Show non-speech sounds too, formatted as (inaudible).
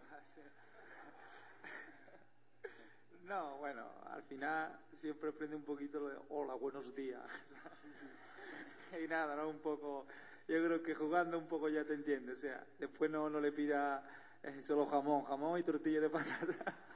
(laughs) No, bueno, al final siempre prende un poquito lo de hola, buenos días. (laughs) y nada, ¿no? Un poco, yo creo que jugando un poco ya te entiendes. O sea, después no, no le pida eh, solo jamón, jamón y tortilla de patata. (laughs)